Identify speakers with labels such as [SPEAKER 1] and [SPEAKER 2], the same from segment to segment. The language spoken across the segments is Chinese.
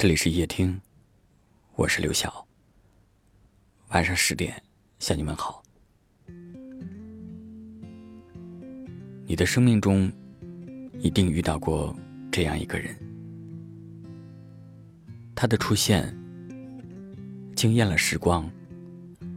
[SPEAKER 1] 这里是夜听，我是刘晓。晚上十点向你们好。你的生命中一定遇到过这样一个人，他的出现惊艳了时光，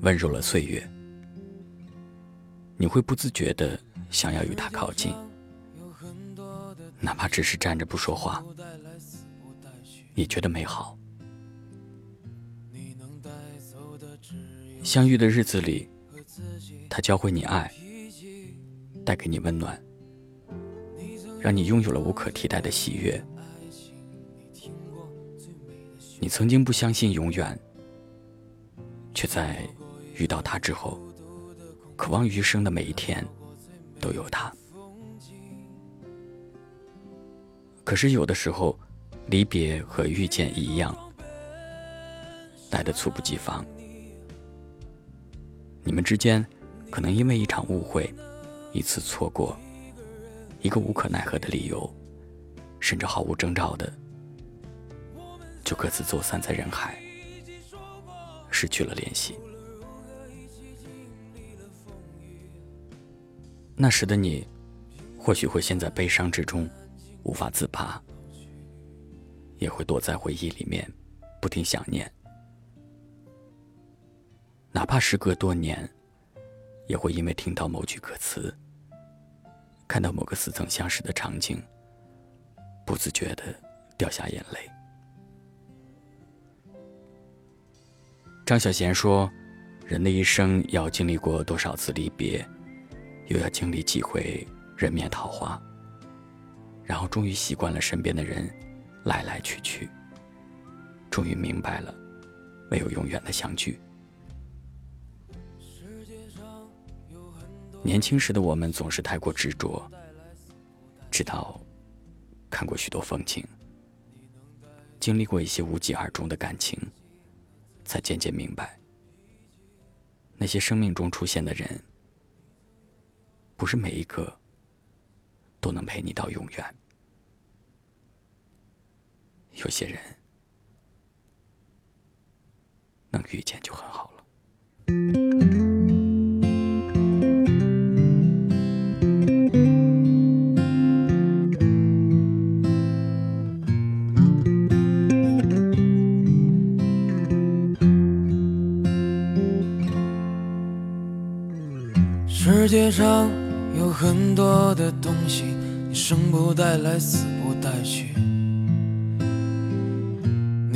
[SPEAKER 1] 温柔了岁月。你会不自觉的想要与他靠近，哪怕只是站着不说话，也觉得美好。相遇的日子里，他教会你爱，带给你温暖，让你拥有了无可替代的喜悦。你曾经不相信永远，却在遇到他之后。渴望余生的每一天都有他。可是有的时候，离别和遇见一样，来的猝不及防。你们之间可能因为一场误会、一次错过、一个无可奈何的理由，甚至毫无征兆的，就各自走散在人海，失去了联系。那时的你，或许会陷在悲伤之中，无法自拔；也会躲在回忆里面，不停想念。哪怕时隔多年，也会因为听到某句歌词，看到某个似曾相识的场景，不自觉的掉下眼泪。张小娴说：“人的一生要经历过多少次离别？”又要经历几回人面桃花，然后终于习惯了身边的人来来去去，终于明白了没有永远的相聚。年轻时的我们总是太过执着，直到看过许多风景，经历过一些无疾而终的感情，才渐渐明白，那些生命中出现的人。不是每一个都能陪你到永远，有些人能遇见就很好了。
[SPEAKER 2] 世界上。有很多的东西，你生不带来，死不带去。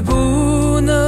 [SPEAKER 2] 不能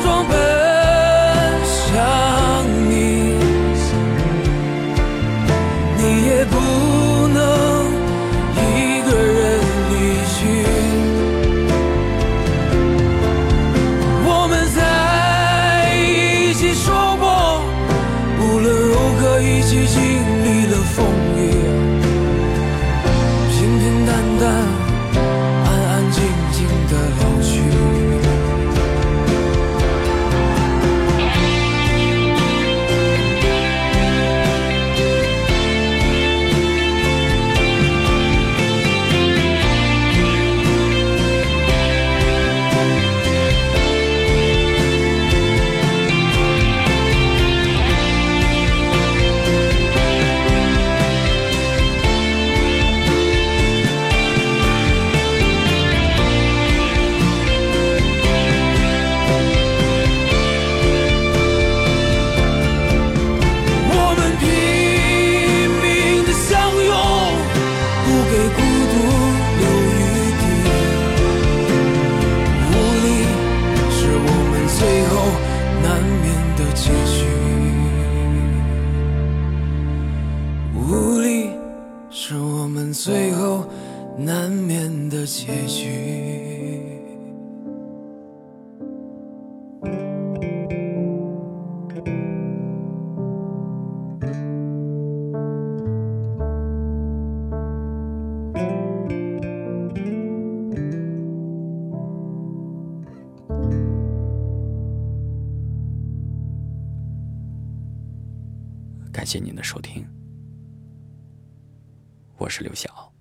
[SPEAKER 2] 装扮最后难免的结局。
[SPEAKER 1] 感谢您的收听。我是刘晓。